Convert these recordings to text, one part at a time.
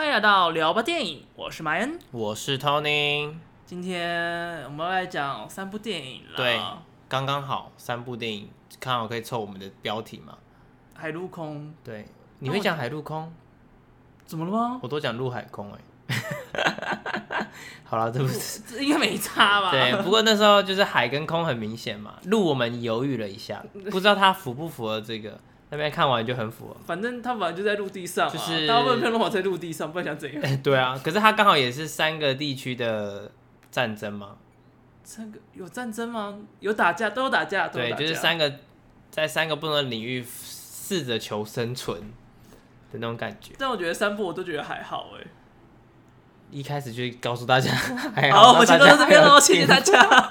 欢迎来到聊吧电影，我是麦恩，我是 Tony。今天我们要来讲三部电影了。对，刚刚好三部电影，刚好可以凑我们的标题嘛？海陆空。对，你会讲海陆空？怎么了吗？我都讲陆海空哎。好了，对不是，这应该没差吧？对，不过那时候就是海跟空很明显嘛，陆我们犹豫了一下，不知道它符不符合这个。那边看完就很符合，反正他本来就在陆地上，啊，就是大部分片都跑在陆地上，不然想怎样？欸？对啊，可是他刚好也是三个地区的战争吗？三个有战争吗？有打架，都有打架。对，就是三个在三个不同的领域试着求生存的那种感觉。但我觉得三部我都觉得还好哎。一开始就告诉大家 还好，好，我们先到这边喽，谢谢大家。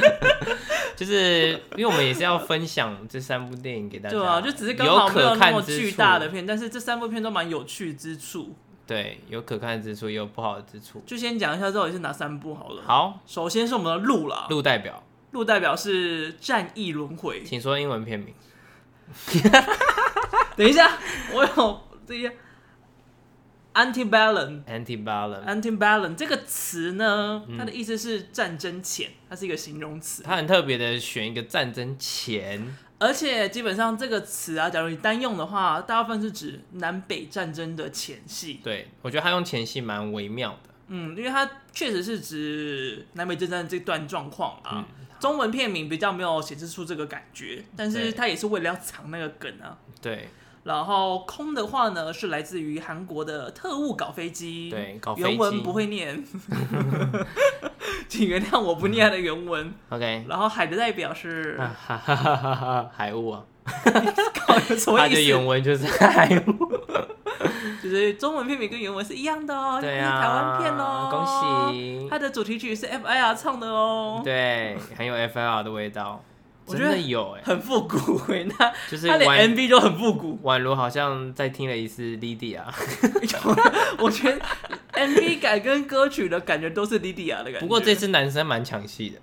就是因为我们也是要分享这三部电影给大家，对啊，就只是刚好没有那么巨大的片，但是这三部片都蛮有趣之处。对，有可看之处，也有不好的之处。就先讲一下到底是哪三部好了。好，首先是我们的鹿啦，鹿代表，鹿代表是《战役轮回》，请说英文片名。等一下，我有这些。Antebellum，Antebellum，Antebellum 这个词呢，它的意思是战争前，它是一个形容词。它很特别的选一个战争前，而且基本上这个词啊，假如你单用的话，大部分是指南北战争的前夕。对，我觉得它用前夕蛮微妙的。嗯，因为它确实是指南北战争这段状况啊。嗯、中文片名比较没有显示出这个感觉，但是它也是为了要藏那个梗啊。对。然后空的话呢，是来自于韩国的特务搞飞机，对，搞飞机，原文不会念，请原谅我不念的原文。OK。然后海的代表是海雾啊，它 的原文就是海雾，就是中文片名跟原文是一样的哦，对啊，台湾片哦，恭喜。它的主题曲是 FIR 唱的哦，对，很有 FIR 的味道。我觉得有哎，很复古哎，那就是他连 MV 都很复古，宛如好像在听了一次 Lydia。我觉得 MV 改跟歌曲的感觉都是 Lydia 的感觉。不过这次男生蛮抢戏的。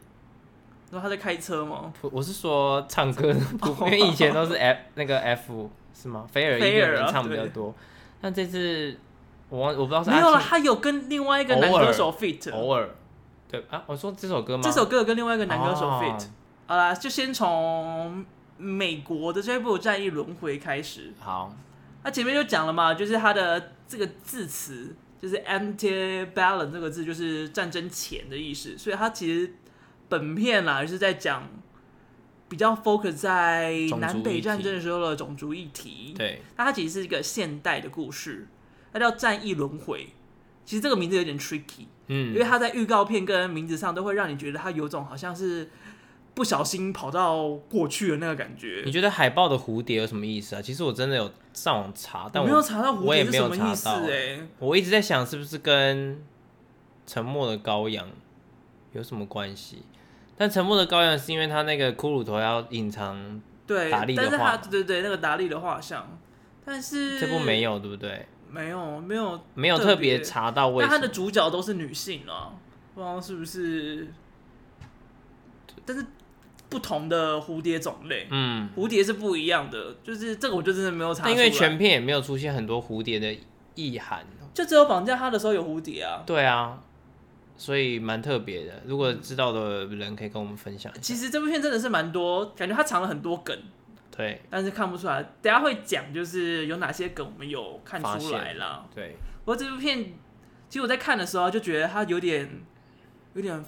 说他在开车吗？我是说唱歌，因为以前都是 F 那个 F 是吗？菲尔一个人唱比较多。但这次我我不知道是没有了，他有跟另外一个男歌手 fit，偶尔。对啊，我说这首歌吗？这首歌有跟另外一个男歌手 fit。好啦，就先从美国的这部《战役轮回》开始。好，那前面就讲了嘛，就是它的这个字词，就是 a n t i b a l a n c e 这个字，就是战争前的意思。所以它其实本片啦，就是在讲比较 focus 在南北战争的时候的种族议题。对，那它其实是一个现代的故事，它叫《战役轮回》。其实这个名字有点 tricky，嗯，因为它在预告片跟名字上都会让你觉得它有种好像是。不小心跑到过去的那个感觉。你觉得海报的蝴蝶有什么意思啊？其实我真的有上网查，但我，没有查到蝴蝶是什么意思哎、欸。我一直在想，是不是跟沉默的羔羊有什么关系？但沉默的羔羊是因为他那个骷髅头要隐藏对达利的画，但是他对对那个达利的画像，但是这部没有对不对？没有没有没有特别查到为什么，但他的主角都是女性啊，不知道是不是？但是。不同的蝴蝶种类，嗯，蝴蝶是不一样的，就是这个我就真的没有查出来。因为全片也没有出现很多蝴蝶的意涵，就只有绑架他的时候有蝴蝶啊。对啊，所以蛮特别的。如果知道的人可以跟我们分享一下。其实这部片真的是蛮多，感觉他藏了很多梗，对，但是看不出来。等下会讲，就是有哪些梗我们有看出来了。对，不过这部片其实我在看的时候就觉得他有点，有点。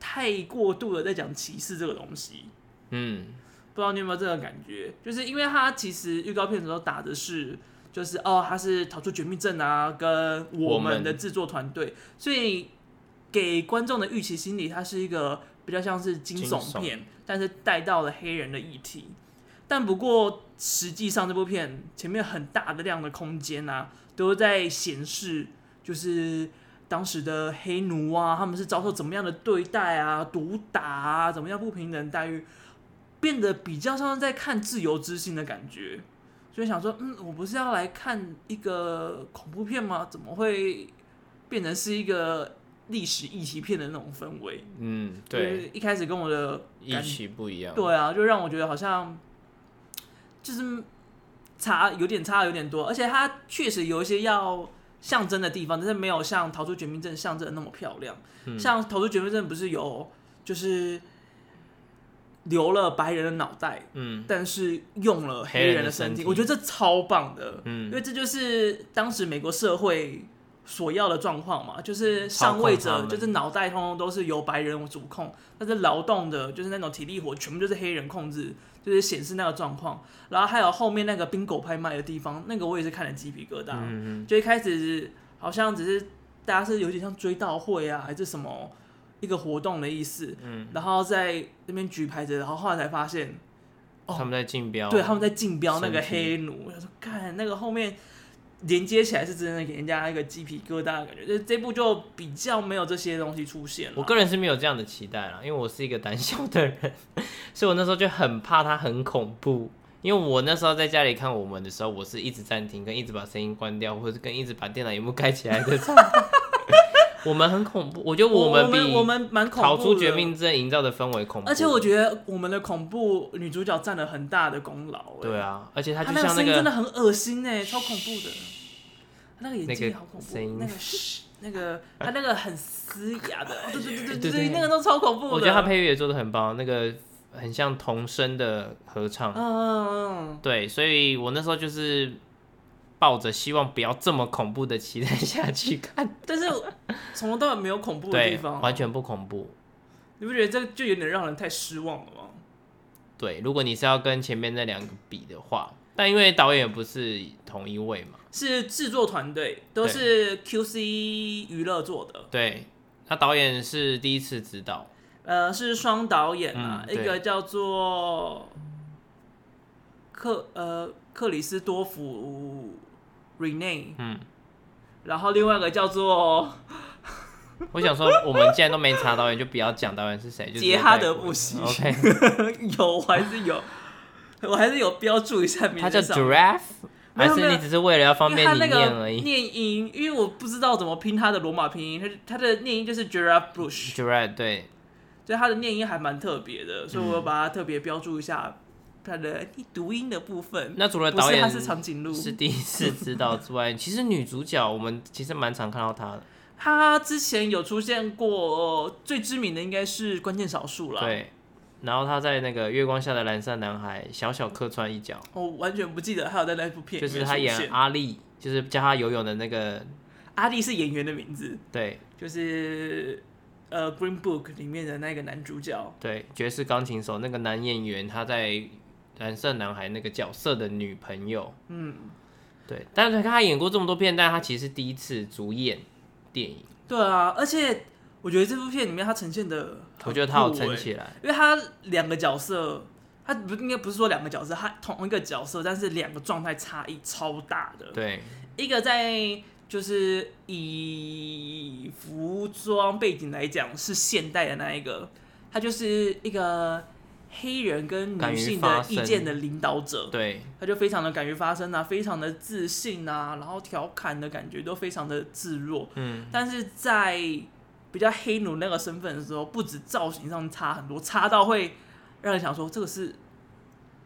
太过度的在讲歧视这个东西，嗯，不知道你有没有这个感觉？就是因为他其实预告片的时候打的是，就是哦，他是逃出绝命镇啊，跟我们的制作团队，所以给观众的预期心理，它是一个比较像是惊悚片，但是带到了黑人的议题。但不过实际上这部片前面很大的量的空间啊，都在显示就是。当时的黑奴啊，他们是遭受怎么样的对待啊？毒打啊，怎么样不平等待遇，变得比较像是在看自由之心的感觉。所以想说，嗯，我不是要来看一个恐怖片吗？怎么会变成是一个历史议题片的那种氛围？嗯，对，一开始跟我的预期不一样。对啊，就让我觉得好像就是差有点差有点多，而且他确实有一些要。象征的地方，但是没有像逃出绝命镇象征的那么漂亮。嗯、像逃出绝命镇不是有就是留了白人的脑袋，嗯，但是用了黑人的身体，身体。我觉得这超棒的，嗯，因为这就是当时美国社会所要的状况嘛，就是上位者就是脑袋通通都是由白人主控，但是劳动的就是那种体力活全部就是黑人控制。就是显示那个状况，然后还有后面那个冰狗拍卖的地方，那个我也是看了鸡皮疙瘩。嗯嗯，就一开始好像只是大家是有点像追悼会啊，还是什么一个活动的意思。嗯，然后在那边举牌子，然后后来才发现，哦，他们在竞标，对，他们在竞标那个黑奴。我说，看那个后面。连接起来是真的给人家一个鸡皮疙瘩的感觉，就这部就比较没有这些东西出现了。我个人是没有这样的期待啦，因为我是一个胆小的人，所以我那时候就很怕它很恐怖。因为我那时候在家里看我们的时候，我是一直暂停，跟一直把声音关掉，或者是跟一直把电脑荧幕盖起来的。我们很恐怖，我觉得我们比我们蛮恐怖，逃出绝命镇营造的氛围恐怖。而且我觉得我们的恐怖女主角占了很大的功劳。对啊，而且她就像那个声音真的很恶心哎，超恐怖的。那个眼睛好恐怖，那个，那个他那个很嘶哑的，对对对对对，那个都超恐怖。我觉得他配乐也做的很棒，那个很像童声的合唱。嗯，对，所以我那时候就是。抱着希望不要这么恐怖的期待下去看，但是从头到尾没有恐怖的地方，完全不恐怖。你不觉得这就有点让人太失望了吗？对，如果你是要跟前面那两个比的话，但因为导演也不是同一位嘛，是制作团队都是 QC 娱乐做的。对，他导演是第一次指导，呃，是双导演啊，嗯、一个叫做克呃克里斯多夫。Renee，嗯，然后另外一个叫做，我想说，我们既然都没查导演，就不要讲导演是谁，就杰哈德布西。OK，有还是有，我还是有标注一下名字。他叫 Giraffe，还是你只是为了要方便你念而已？念音，因为我不知道怎么拼他的罗马拼音，他他的念音就是 Giraffe Bush。Giraffe 对，所以他的念音还蛮特别的，所以我把它特别标注一下。他的读音的部分，那除了导演他是长颈鹿是第一次知道之外，其实女主角我们其实蛮常看到她的。她之前有出现过，最知名的应该是关键少数了。对，然后她在那个月光下的蓝色男孩小小客串一角。我完全不记得她有在那部片，就是他演阿力，就是教他游泳的那个。阿力是演员的名字。对，就是呃《Green Book》里面的那个男主角。对，爵士钢琴手那个男演员，他在。蓝色男孩那个角色的女朋友，嗯，对，但是他演过这么多片，但他其实是第一次主演电影。对啊，而且我觉得这部片里面他呈现的，我觉得他有撑起来，因为他两个角色，他不应该不是说两个角色，他同一个角色，但是两个状态差异超大的。对，一个在就是以服装背景来讲是现代的那一个，他就是一个。黑人跟女性的意见的领导者，对，他就非常的敢于发声啊，非常的自信啊，然后调侃的感觉都非常的自若。嗯，但是在比较黑奴那个身份的时候，不止造型上差很多，差到会让人想说这个是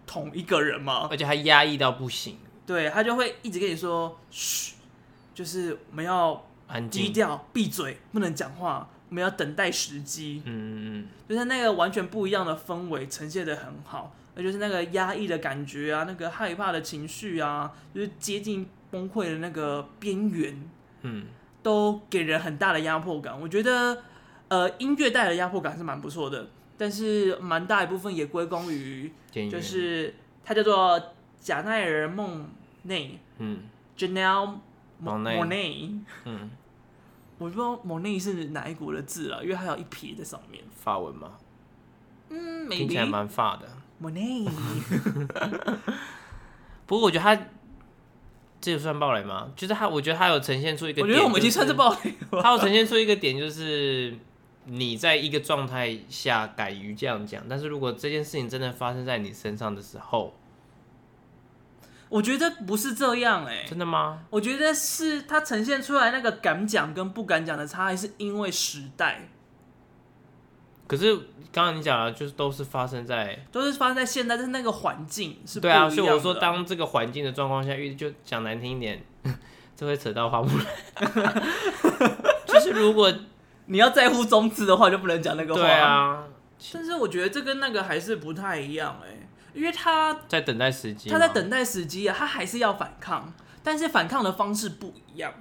同一个人吗？而且还压抑到不行。对，他就会一直跟你说，嘘，就是我们要低调，闭嘴，不能讲话。我们要等待时机，嗯嗯嗯，就是那个完全不一样的氛围呈现的很好，那就是那个压抑的感觉啊，那个害怕的情绪啊，就是接近崩溃的那个边缘，嗯，都给人很大的压迫感。我觉得，呃，音乐带来的压迫感是蛮不错的，但是蛮大一部分也归功于，就是它叫做贾奈尔·梦内，嗯，Janelle Monáe，嗯。我不知道蒙内是哪一国的字了，因为它有一撇在上面。法文吗？嗯，听起来蛮法的。不过我觉得他这个算暴雷吗？就是他，我觉得他有呈现出一个点，就是，我觉得我们已经算是暴雷了。他有呈现出一个点，就是你在一个状态下敢于这样讲，但是如果这件事情真的发生在你身上的时候。我觉得不是这样哎、欸，真的吗？我觉得是它呈现出来那个敢讲跟不敢讲的差异，是因为时代。可是刚刚你讲的，就是都是发生在，都是发生在现在，但是那个环境是不对啊。所以我说，当这个环境的状况下，遇就讲难听一点，这会扯到花木兰。就是如果你要在乎宗旨的话，就不能讲那个话。对啊，但是我觉得这跟那个还是不太一样哎、欸，因为他在等待时机，他在等待时机啊，他还是要反抗，但是反抗的方式不一样。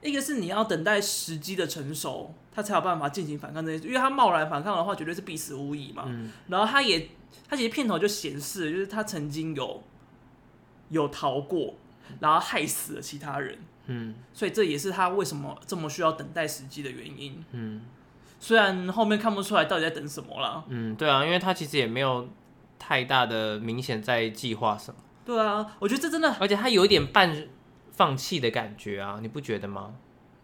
一个是你要等待时机的成熟，他才有办法进行反抗这些，因为他贸然反抗的话，绝对是必死无疑嘛。嗯、然后他也，他其实片头就显示，就是他曾经有有逃过，然后害死了其他人。嗯，所以这也是他为什么这么需要等待时机的原因。嗯，虽然后面看不出来到底在等什么啦。嗯，对啊，因为他其实也没有太大的明显在计划什么。对啊，我觉得这真的，而且他有一点半。放弃的感觉啊，你不觉得吗？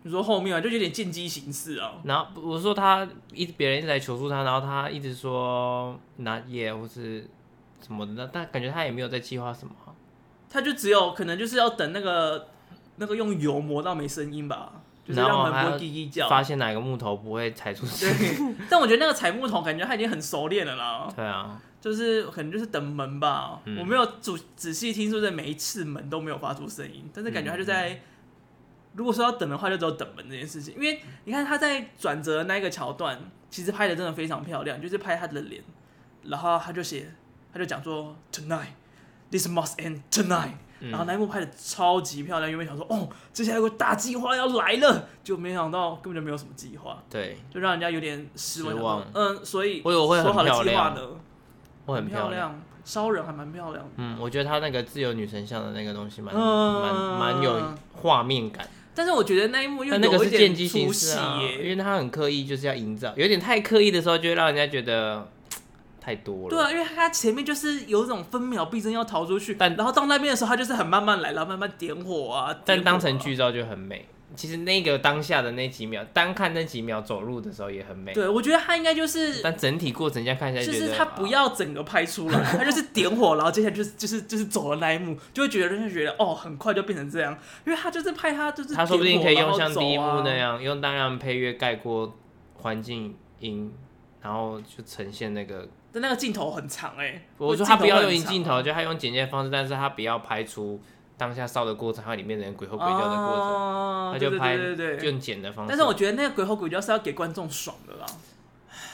你说后面啊，就有点见机行事啊。然后我说他一别人一直在求助他，然后他一直说拿耶或是什么的，但感觉他也没有在计划什么。他就只有可能就是要等那个那个用油磨到没声音吧，就是让门不会滴滴叫，发现哪个木头不会踩出声。但我觉得那个踩木头感觉他已经很熟练了啦。对啊。就是可能就是等门吧，嗯、我没有仔仔细听说，这每一次门都没有发出声音，但是感觉他就在，嗯、如果说要等的话，就只有等门这件事情。因为你看他在转折那个桥段，其实拍的真的非常漂亮，就是拍他的脸，然后他就写，他就讲说 tonight，this must end tonight，、嗯、然后那一幕拍的超级漂亮，因为想说哦，接下来有个大计划要来了，就没想到根本就没有什么计划，对，就让人家有点失望。失望嗯，所以我以为会很漂亮。我很漂亮，烧人还蛮漂亮的。嗯，我觉得他那个自由女神像的那个东西蛮蛮蛮有画面感。但是我觉得那一幕又那个是见机行事啊，因为他很刻意就是要营造，有点太刻意的时候，就会让人家觉得太多了。对啊，因为他前面就是有种分秒必争要逃出去，但然后到那边的时候，他就是很慢慢来，然后慢慢点。火啊但当成剧照就很美。其实那个当下的那几秒，单看那几秒走路的时候也很美。对，我觉得他应该就是，但整体过程这样看下来，就是他不要整个拍出来，他就是点火，然后接下来就是就是就是走了那一幕，就会觉得人家觉得哦，很快就变成这样，因为他就是拍他就是，他说不定可以用像第一幕那样，用大量配乐盖过环境音，然后就呈现那个，但那个镜头很长哎、欸，我说他不要用镜头，就他用剪接方式，但是他不要拍出。当下烧的过程，还有里面的人鬼吼鬼叫的过程，哦、他就拍用剪的方式。但是我觉得那个鬼吼鬼叫是要给观众爽的啦，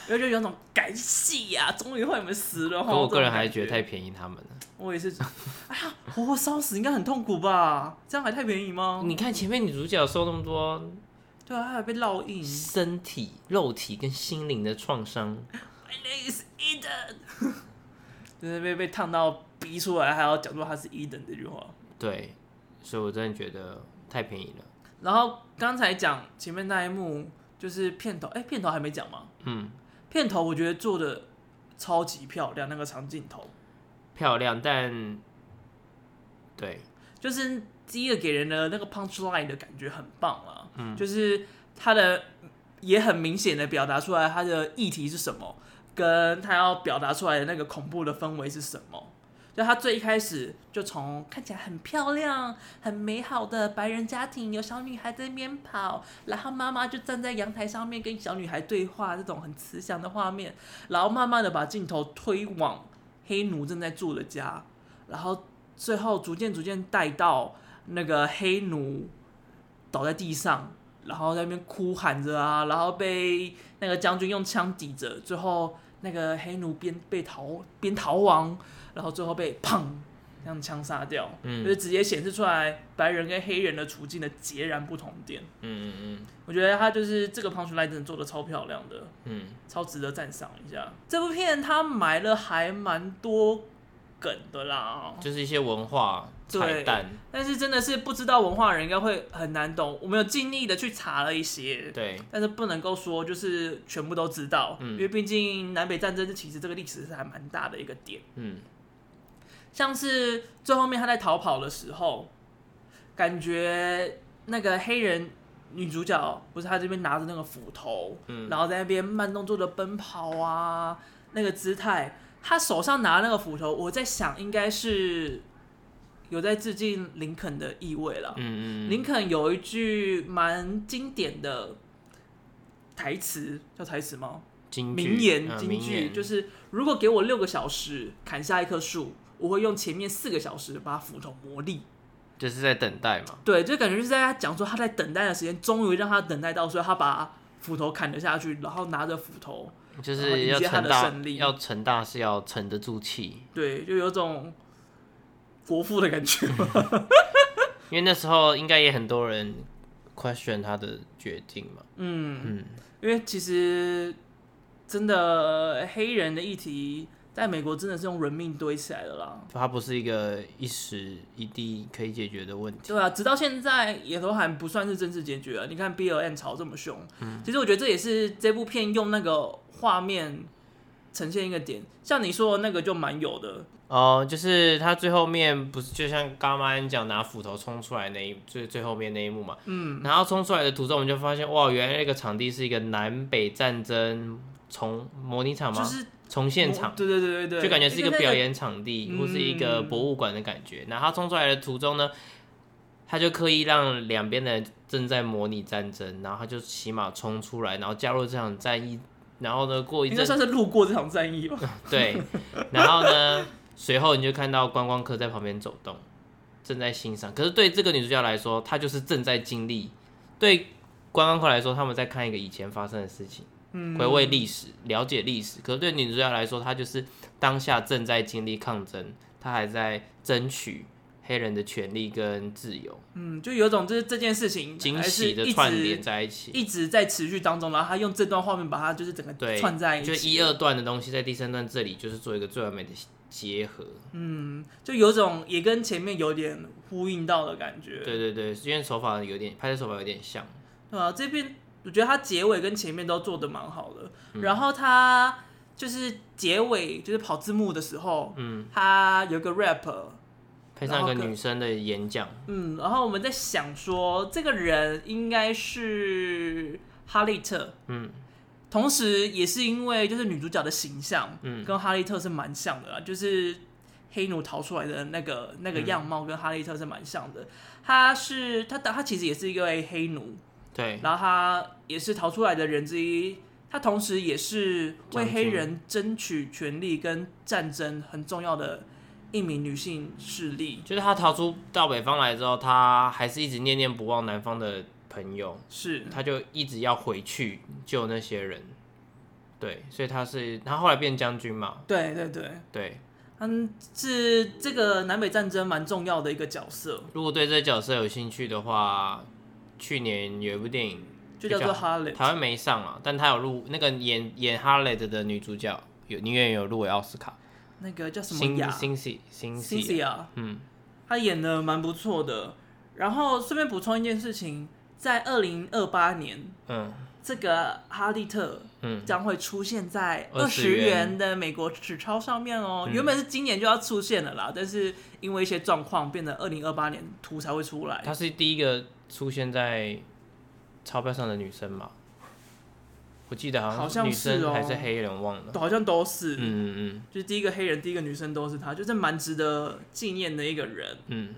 因为就有种感戏呀，终于换你们死了。可我个人还是觉得太便宜他们了。我也是，哎呀，活活烧死应该很痛苦吧？这样还太便宜吗？你看前面女主角受那么多，对啊，她还被烙印，身体、肉体跟心灵的创伤。My name is Eden，就是被被烫到逼出来，还要讲出他是 Eden 这句话。对，所以我真的觉得太便宜了。然后刚才讲前面那一幕就是片头，哎，片头还没讲吗？嗯，片头我觉得做的超级漂亮，那个长镜头漂亮，但对，就是第一个给人的那个 punch line 的感觉很棒啊。嗯，就是他的也很明显的表达出来他的议题是什么，跟他要表达出来的那个恐怖的氛围是什么。就他最一开始就从看起来很漂亮、很美好的白人家庭，有小女孩在那边跑，然后妈妈就站在阳台上面跟小女孩对话，这种很慈祥的画面，然后慢慢的把镜头推往黑奴正在住的家，然后最后逐渐逐渐带到那个黑奴倒在地上，然后在那边哭喊着啊，然后被那个将军用枪抵着，最后那个黑奴边被逃边逃亡。然后最后被砰这样枪杀掉，嗯，就是直接显示出来白人跟黑人的处境的截然不同点。嗯嗯嗯，我觉得他就是这个 punchline 真的做的超漂亮的，嗯，超值得赞赏一下。这部片他埋了还蛮多梗的啦，就是一些文化彩蛋，但是真的是不知道文化人应该会很难懂。我们有尽力的去查了一些，对，但是不能够说就是全部都知道，嗯，因为毕竟南北战争其实这个历史是还蛮大的一个点，嗯。像是最后面他在逃跑的时候，感觉那个黑人女主角不是他这边拿着那个斧头，嗯，然后在那边慢动作的奔跑啊，那个姿态，他手上拿那个斧头，我在想应该是有在致敬林肯的意味了。嗯嗯，林肯有一句蛮经典的台词，叫台词吗？名言金句，就是如果给我六个小时砍下一棵树。我会用前面四个小时把斧头磨利，就是在等待嘛。对，就感觉就是在他讲说他在等待的时间，终于让他等待到，所以他把斧头砍了下去，然后拿着斧头，就是要成大，要成大是要沉得住气。对，就有种国父的感觉。因为那时候应该也很多人 question 他的决定嘛。嗯嗯，因为其实真的黑人的议题。在美国真的是用人命堆起来的啦，它不是一个一时一地可以解决的问题。对啊，直到现在也都还不算是正式解决啊。你看 BLM 吵这么凶，嗯，其实我觉得这也是这部片用那个画面呈现一个点。像你说的那个就蛮有的哦，呃，就是他最后面不是就像刚刚讲拿斧头冲出来那一最最后面那一幕嘛，嗯，然后冲出来的途中我们就发现哇，原来那个场地是一个南北战争从模拟场吗？就是从现场，对对对对对，就感觉是一个表演场地，那个、或是一个博物馆的感觉。然后他冲出来的途中呢，他就刻意让两边的人正在模拟战争，然后他就骑马冲出来，然后加入这场战役。然后呢，过一阵，应该算是路过这场战役吧。对，然后呢，随后你就看到观光客在旁边走动，正在欣赏。可是对这个女主角来说，她就是正在经历；对观光客来说，他们在看一个以前发生的事情。回味历史，了解历史。可是对女主角来说，她就是当下正在经历抗争，她还在争取黑人的权利跟自由。嗯，就有种就是这件事情惊喜的串联在一起，一直在持续当中。然后他用这段画面把它就是整个串在一起，就一二段的东西在第三段这里就是做一个最完美的结合。嗯，就有种也跟前面有点呼应到的感觉。对对对，因为手法有点拍摄手法有点像。对啊，这边。我觉得他结尾跟前面都做的蛮好的，嗯，然后他就是结尾就是跑字幕的时候，嗯，他有个 rap，配上一个女生的演讲，嗯，然后我们在想说这个人应该是哈利特，嗯，同时也是因为就是女主角的形象，嗯，跟哈利特是蛮像的啦，就是黑奴逃出来的那个那个样貌跟哈利特是蛮像的，他是他他其实也是一位黑奴。对，然后他也是逃出来的人之一，他同时也是为黑人争取权利跟战争很重要的一名女性势力。就是她逃出到北方来之后，她还是一直念念不忘南方的朋友，是，她就一直要回去救那些人。对，所以他是他后来变将军嘛？对对对对，嗯，是这个南北战争蛮重要的一个角色。如果对这个角色有兴趣的话。去年有一部电影就叫做《哈雷》，台湾没上啊，但他有入那个演演哈雷的的女主角有，宁愿有入围奥斯卡。那个叫什么雅？辛西辛西啊，嗯，他演的蛮不错的。然后顺便补充一件事情，在二零二八年，嗯，这个哈利特，嗯，将会出现在二十元的美国纸钞上面哦。原本是今年就要出现了啦，但是因为一些状况，变得二零二八年图才会出来。她是第一个。出现在钞票上的女生嘛？我记得好像女生还是黑人，忘了，好像都是。嗯嗯，就是第一个黑人，第一个女生都是他，就是蛮值得纪念的一个人。嗯，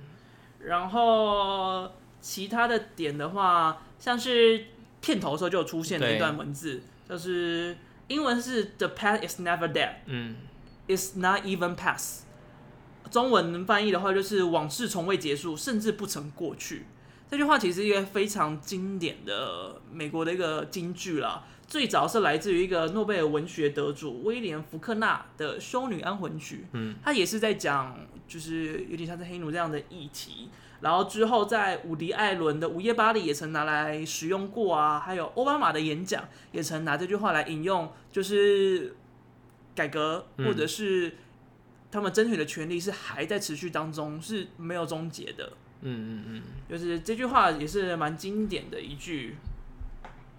然后其他的点的话，像是片头的时候就有出现的一段文字，就是英文是 “The past is never dead”，嗯，“It's not even past”。中文翻译的话就是“往事从未结束，甚至不曾过去”。这句话其实是一个非常经典的美国的一个金句啦，最早是来自于一个诺贝尔文学得主威廉·福克纳的《修女安魂曲》，嗯，他也是在讲，就是有点像是黑奴这样的议题。然后之后在伍迪·艾伦的《午夜巴黎》也曾拿来使用过啊，还有奥巴马的演讲也曾拿这句话来引用，就是改革或者是他们争取的权利是还在持续当中，是没有终结的。嗯嗯嗯，就是这句话也是蛮经典的一句。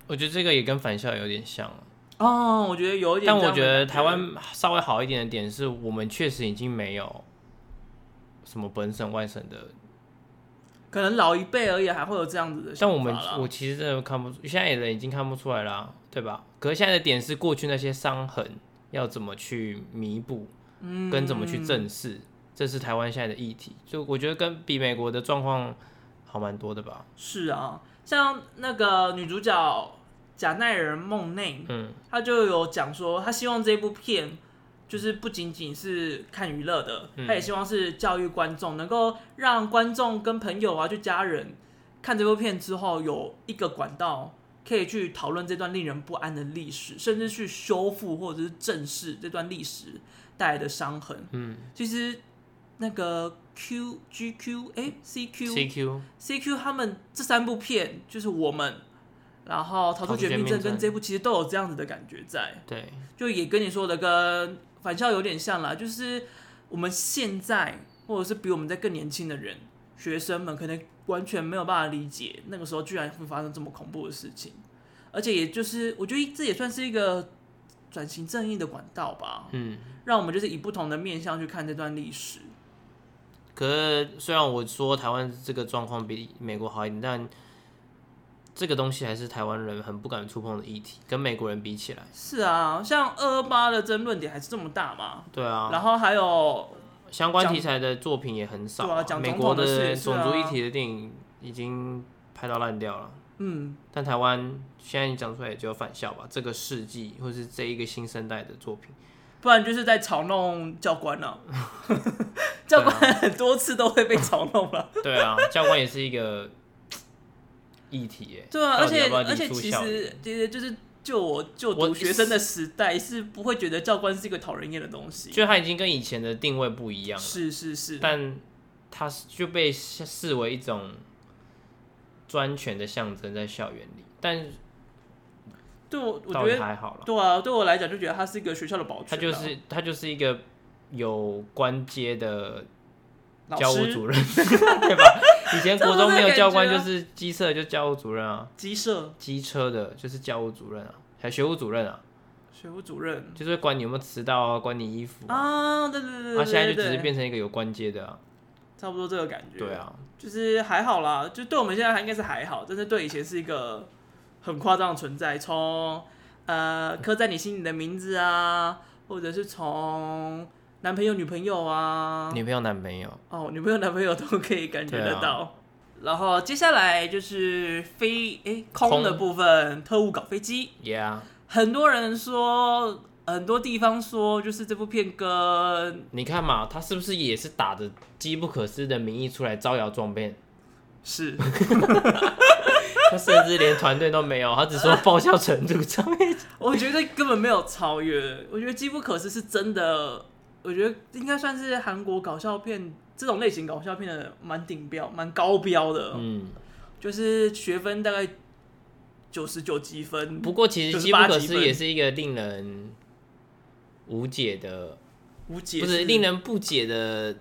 我觉得这个也跟返校有点像哦，我觉得有一点。但我觉得台湾稍微好一点的点是我们确实已经没有什么本省外省的，可能老一辈而已还会有这样子的。像我们，我其实真的看不出，现在的人已经看不出来了，对吧？可是现在的点是过去那些伤痕要怎么去弥补，嗯，跟怎么去正视。这是台湾现在的议题，就我觉得跟比美国的状况好蛮多的吧。是啊，像那个女主角贾奈尔·梦内，嗯，她就有讲说，她希望这部片就是不仅仅是看娱乐的，她也希望是教育观众，能够让观众跟朋友啊，就家人看这部片之后，有一个管道可以去讨论这段令人不安的历史，甚至去修复或者是正视这段历史带来的伤痕。嗯，其实那个 Q G Q 哎 C Q C Q C Q 他们这三部片就是我们。然后逃出绝命镇跟这部其实都有这样子的感觉在，对，就也跟你说的跟返校有点像啦，就是我们现在或者是比我们在更年轻的人，学生们可能完全没有办法理解那个时候居然会发生这么恐怖的事情，而且也就是我觉得这也算是一个转型正义的管道吧，嗯，让我们就是以不同的面向去看这段历史。可是虽然我说台湾这个状况比美国好一点，但这个东西还是台湾人很不敢触碰的议题，跟美国人比起来。是啊，像二二八的争论点还是这么大嘛？对啊。然后还有相关题材的作品也很少。对啊，讲美国的种族议题的电影已经拍到烂掉了。嗯。但台湾现在你讲出来也只有返校吧？这个世纪或是这一个新生代的作品，不然就是在嘲弄教官了。教官很多次都会被嘲弄了。对啊，教官也是一个。议题哎，对啊，而且而且其实其实就是就我就读学生的时代是不会觉得教官是一个讨人厌的东西，就他已经跟以前的定位不一样了，是是是，但他就被视为一种专权的象征在校园里，但对我我觉得还好了，对啊，对我来讲就觉得他是一个学校的保全，他就是他就是一个有官阶的。教务主任，对吧？以前国中没有教官，就是机车就教务主任啊。机车，机车的就是教务主任啊，还学务主任啊。学务主任就是会管你有没有迟到啊，管你衣服啊。对对对对。他现在就只是变成一个有关阶的啊。差不多这个感觉。对啊，就是还好啦，就对我们现在还应该是还好，但是对以前是一个很夸张的存在。从呃刻在你心里的名字啊，或者是从。男朋友、女朋友啊，女朋友、男朋友哦，女朋友、男朋友都可以感觉得到。啊、然后接下来就是飞哎、欸、空的部分，特务搞飞机。Yeah，很多人说，很多地方说，就是这部片跟你看嘛，他是不是也是打着机不可失的名义出来招摇撞骗？是，他甚至连团队都没有，他只说爆笑程度上面，我觉得根本没有超越。我觉得机不可失是真的。我觉得应该算是韩国搞笑片这种类型搞笑片的蛮顶标、蛮高标的。嗯，就是学分大概九十九积分。不过其实《机不可失》也是一个令人无解的、无解不是令人不解的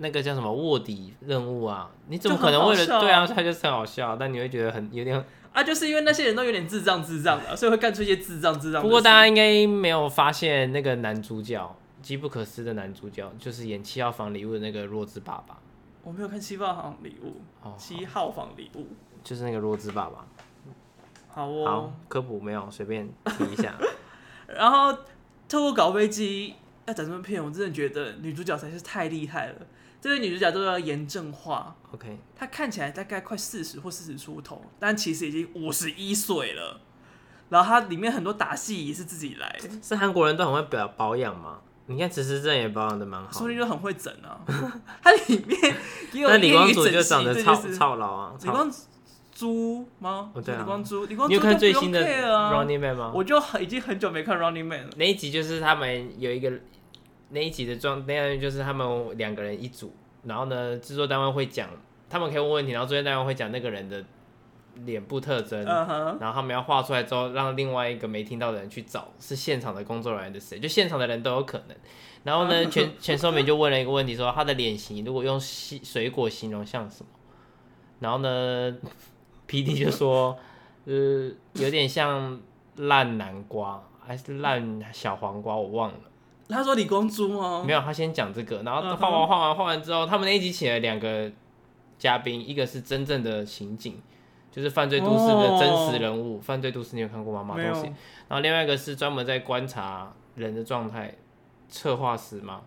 那个叫什么卧底任务啊？你怎么可能为了对啊？他就是很好笑，但你会觉得很有点啊，就是因为那些人都有点智障、智障的，所以会干出一些智障、智障。不过大家应该没有发现那个男主角。机不可失的男主角就是演七号房礼物的那个弱智爸爸。我没有看七号房礼物，哦、七号房礼物就是那个弱智爸爸。好哦，好科普没有，随便提一下。然后透过搞飞机要讲这部片，我真的觉得女主角才是太厉害了。这位女主角都要严正化，OK？她看起来大概快四十或四十出头，但其实已经五十一岁了。然后她里面很多打戏也是自己来，是韩国人都很会表保养吗？你看池池镇也保养的蛮好，说不定就很会整啊。它里面也有那李光洙就长得超超老啊，李光洙吗？对啊，李光洙，李光洙。你有看最新的 Running Man 吗？我就已经很久没看 Running Man 了。那一集就是他们有一个那一集的状，那样就是他们两个人一组，然后呢，制作单位会讲，他们可以问问题，然后制作单位会讲那个人的。脸部特征，uh huh. 然后他们要画出来之后，让另外一个没听到的人去找是现场的工作人员的谁，就现场的人都有可能。然后呢，全全说明就问了一个问题，说他的脸型如果用水果形容像什么？然后呢，PD 就说，呃，有点像烂南瓜还是烂小黄瓜，我忘了。他说李光洙吗？没有，他先讲这个，然后画完画完画完之后，他们那一集请了两个嘉宾，一个是真正的刑警。就是犯罪都市的真实人物，哦、犯罪都市你有看过吗？马东锡。有然后另外一个是专门在观察人的状态，侧画师吗？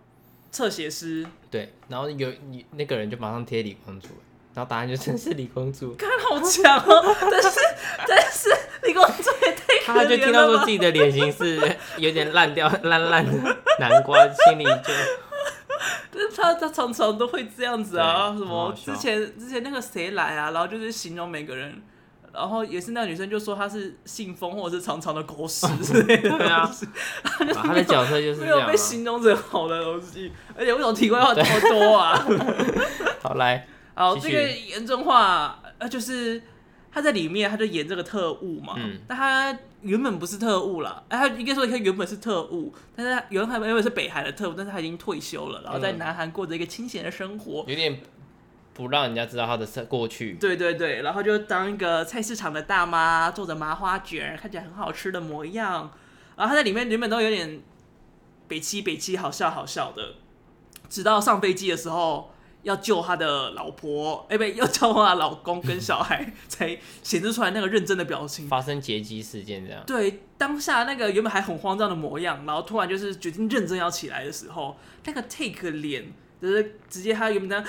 侧写师。对，然后有你那个人就马上贴李光洙，然后答案就真是李光洙。看好强哦，但是但是李光洙也太他就听到说自己的脸型是有点烂掉、烂烂的南瓜，心里就，但他他常常都会这样子啊，什么之前之前那个谁来啊，然后就是形容每个人。然后也是那个女生就说她是信封或者是长长的狗屎 之类的，对啊，他的角色就是没有被形容成好的东西，而且为什么题外话这么多啊？好来，好这个严重化呃就是他在里面他就演这个特务嘛，嗯，但他原本不是特务了，哎，他应该说他原本是特务，但是他原本原本是北韩的特务，但是他已经退休了，然后在南韩过着一个清闲的生活，有点。不让人家知道他的过去。对对对，然后就当一个菜市场的大妈，做着麻花卷，看起来很好吃的模样。然后他在里面原本都有点北七北七，好笑好笑的。直到上飞机的时候，要救他的老婆，哎，不，要救他老公跟小孩，才显示出来那个认真的表情。发生劫机事件这样。对，当下那个原本还很慌张的模样，然后突然就是决定认真要起来的时候，那个 take 脸。就是直接他原本这样，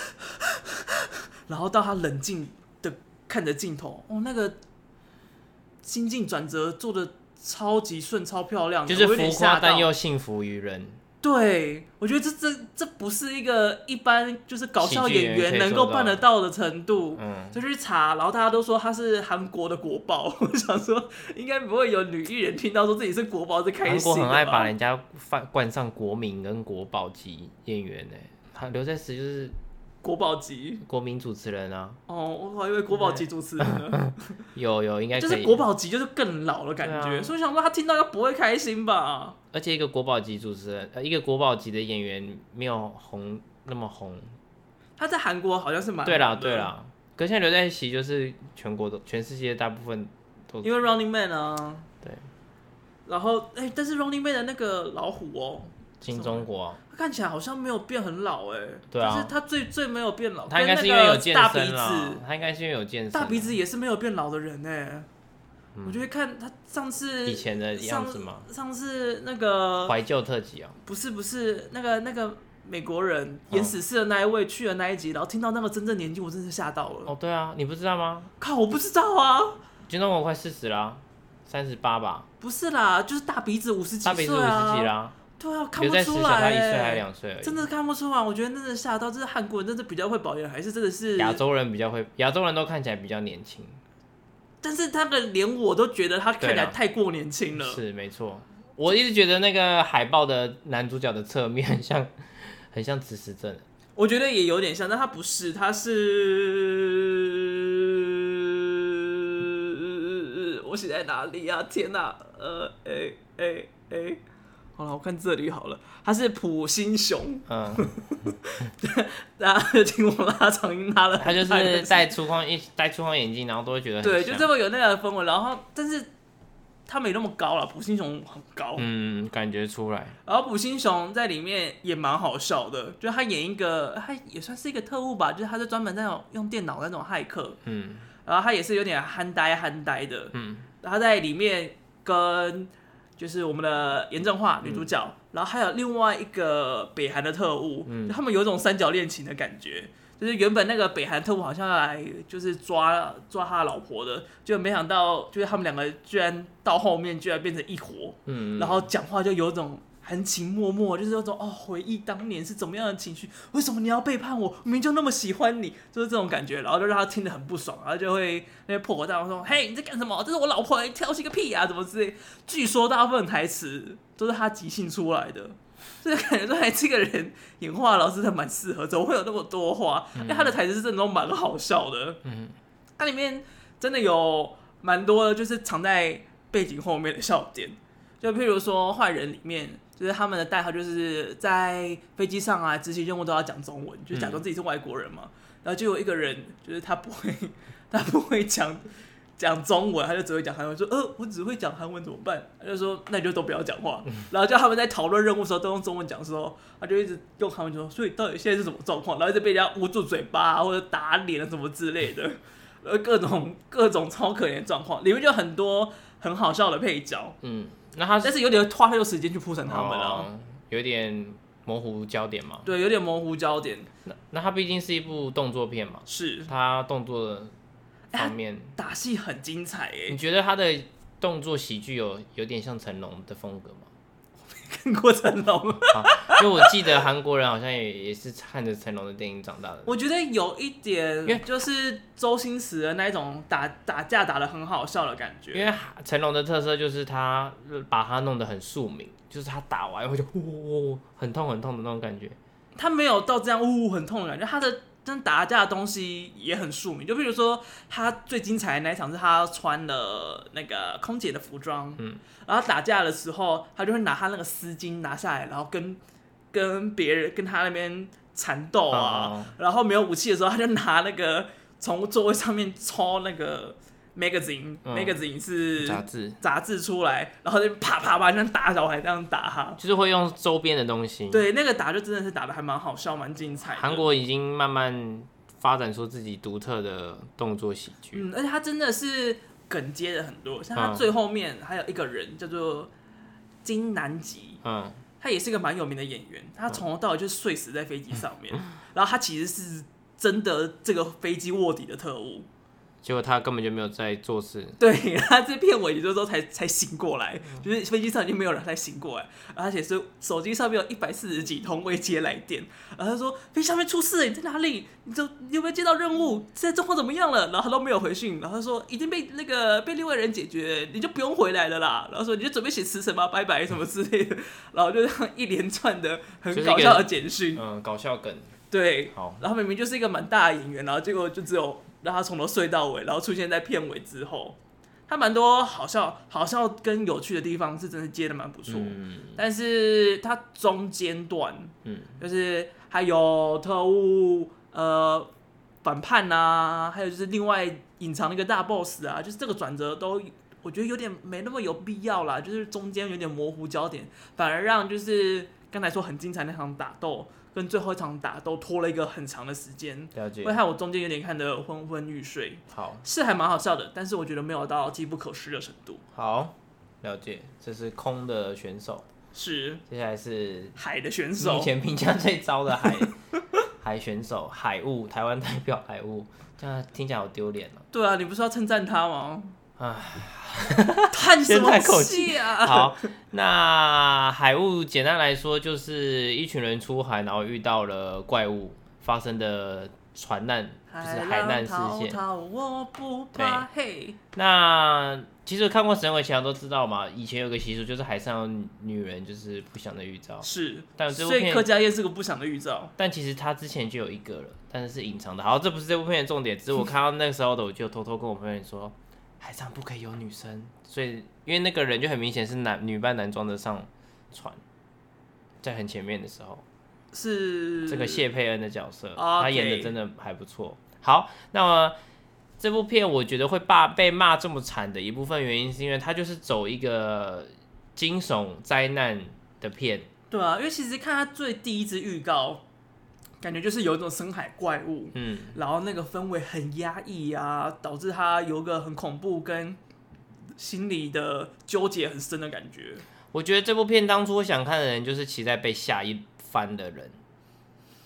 然后到他冷静的看着镜头，哦，那个心境转折做的超级顺，超漂亮，就是浮夸但又幸福于人。对，我觉得这这这不是一个一般就是搞笑演员能够办得到的程度。嗯，就去查，然后大家都说他是韩国的国宝。我想说，应该不会有女艺人听到说自己是国宝是开心。韩国很爱把人家冠冠上国民跟国宝级演员呢。他刘在石就是国宝级国民主持人啊！哦，我还以为国宝级主持人呢。有有，应该就是国宝级，就是更老的感觉。啊、所以想说他听到应该不会开心吧？而且一个国宝级主持人，呃，一个国宝级的演员没有红那么红。他在韩国好像是蛮对啦对啦，跟现在刘在熙就是全国的全世界大部分都因为 Running Man 啊，对。然后哎、欸，但是 Running Man 的那个老虎哦。新中国，他看起来好像没有变很老哎，对啊，就是他最最没有变老，他应该是因为有健身了，他应该是因为有健身，大鼻子也是没有变老的人哎，我觉得看他上次以前的样子嘛，上次那个怀旧特辑啊，不是不是那个那个美国人演死侍的那一位去了那一集，然后听到那个真正年纪，我真是吓到了。哦，对啊，你不知道吗？靠，我不知道啊，金钟国快四十啦，三十八吧？不是啦，就是大鼻子五十几岁啊，大鼻子五十几啦。对啊，看不出来，他一岁还两岁，真的看不出来。我觉得真的吓到，这是韩国人，真的比较会保养，还是真的是亚洲人比较会？亚洲人都看起来比较年轻，但是他的连我都觉得他看起来太过年轻了。是没错，我一直觉得那个海报的男主角的侧面很像，很像慈禧镇。我觉得也有点像，但他不是，他是，我写在哪里啊？天哪，呃，哎哎哎。好了，我看这里好了，他是普心雄，嗯，大家就听我拉长音拉了，他就是戴粗框一戴粗框眼镜，然后都会觉得对，就这么有那个氛围。然后，但是他没那么高了，普心雄很高，嗯，感觉出来。然后普心雄在里面也蛮好笑的，就他演一个，他也算是一个特务吧，就是他是专门那种用电脑那种骇客，嗯，然后他也是有点憨呆憨呆的，嗯，他在里面跟。就是我们的严正化女主角，嗯、然后还有另外一个北韩的特务，嗯、他们有一种三角恋情的感觉。就是原本那个北韩特务好像要来就是抓抓他老婆的，就没想到就是他们两个居然到后面居然变成一伙，嗯，然后讲话就有种。含情脉脉，就是那种哦，回忆当年是怎么样的情绪？为什么你要背叛我？明明就那么喜欢你，就是这种感觉，然后就让他听得很不爽，然后就会那些破口大骂说：“嘿，你在干什么？这是我老婆，你调戏个屁啊，怎么之类。”据说大部分台词都是他即兴出来的，所以感觉出来这个人演话老师他蛮适合，怎么会有那么多话？因为他的台词是真的都蛮好笑的。嗯，它里面真的有蛮多的，就是藏在背景后面的笑点，就譬如说坏人里面。就是他们的代号，就是在飞机上啊，执行任务都要讲中文，就假装自己是外国人嘛。然后就有一个人，就是他不会，他不会讲讲中文，他就只会讲韩文。说，呃，我只会讲韩文怎么办？他就说，那你就都不要讲话。然后叫他们在讨论任务的时候都用中文讲的时候，他就一直用韩文说，所以到底现在是什么状况？然后一直被人家捂住嘴巴、或者打脸啊什么之类的，呃，各种各种超可怜状况，里面就很多很好笑的配角。嗯。那他但是有点花太多时间去铺陈他们了，哦，有点模糊焦点嘛。对，有点模糊焦点。那那他毕竟是一部动作片嘛，是他动作的方面，欸，打戏很精彩诶。你觉得他的动作喜剧有有点像成龙的风格吗？看过成龙，因为我记得韩国人好像也也是看着成龙的电影长大的。我觉得有一点，就是周星驰的那种打打架打的很好笑的感觉。因为成龙的特色就是他把他弄得很宿命，就是他打完后就呜呜很痛很痛的那种感觉。他没有到这样呜呜很痛的感觉，他的。但打架的东西也很庶民，就比如说他最精彩的那一场是他穿了那个空姐的服装，嗯，然后打架的时候，他就会拿他那个丝巾拿下来，然后跟跟别人跟他那边缠斗啊，哦、然后没有武器的时候，他就拿那个从座位上面抽那个。magazine，magazine、嗯、是杂志，杂志出来，然后就啪啪啪像打小孩这样打哈，就是会用周边的东西。对，那个打就真的是打的还蛮好笑，蛮精彩。韩国已经慢慢发展出自己独特的动作喜剧，嗯，而且他真的是梗接的很多，像他最后面还有一个人叫做金南吉，嗯，他也是一个蛮有名的演员，他从头到尾就睡死在飞机上面，嗯、然后他其实是真的这个飞机卧底的特务。结果他根本就没有在做事，对，他这片尾的时候才才醒过来，嗯、就是飞机上已经没有人才醒过来，而且是手机上面有一百四十几通未接来电，然后他说飞机上面出事了，你在哪里？你就你有没有接到任务？现在状况怎么样了？然后他都没有回讯，然后他说已经被那个被另外人解决，你就不用回来了啦。然后说你就准备写辞呈吧，拜拜什么之类的，然后就这样一连串的很搞笑的简讯，嗯，搞笑梗，对，好，然后明明就是一个蛮大的演员，然后结果就只有。让他从头睡到尾，然后出现在片尾之后，他蛮多好笑、好笑跟有趣的地方，是真的接的蛮不错。嗯、但是他中间段，嗯，就是还有特务呃反叛啊，还有就是另外隐藏一个大 boss 啊，就是这个转折都我觉得有点没那么有必要啦，就是中间有点模糊焦点，反而让就是刚才说很精彩那场打斗。跟最后一场打都拖了一个很长的时间，了解，会害我中间有点看得昏昏欲睡。好，是还蛮好笑的，但是我觉得没有到机不可失的程度。好，了解，这是空的选手，是，接下来是海的选手，目前评价最糟的海 海选手，海雾，台湾代表海雾，这样听起来好丢脸哦。对啊，你不是要称赞他吗？唉。叹什么气啊！好，那海雾简单来说就是一群人出海，然后遇到了怪物发生的船难，就是海难事件。对，那其实看过《神鬼奇航》都知道嘛，以前有个习俗就是海上有女人就是不祥的预兆。是，但这部片柯佳嬿是个不祥的预兆。但其实他之前就有一个了，但是是隐藏的。好，这不是这部片的重点，只是我看到那个时候的，我就偷偷跟我朋友说。海上不可以有女生，所以因为那个人就很明显是男女扮男装的上船，在很前面的时候是这个谢佩恩的角色，Okay. 他演的真的还不错。好，那么这部片我觉得会骂被骂这么惨的一部分原因，是因为他就是走一个惊悚灾难的片。对啊，因为其实看他最第一支预告。感觉就是有一种深海怪物，嗯，然后那个氛围很压抑啊，导致他有个很恐怖跟心理的纠结很深的感觉。我觉得这部片当初我想看的人就是期待被吓一番的人，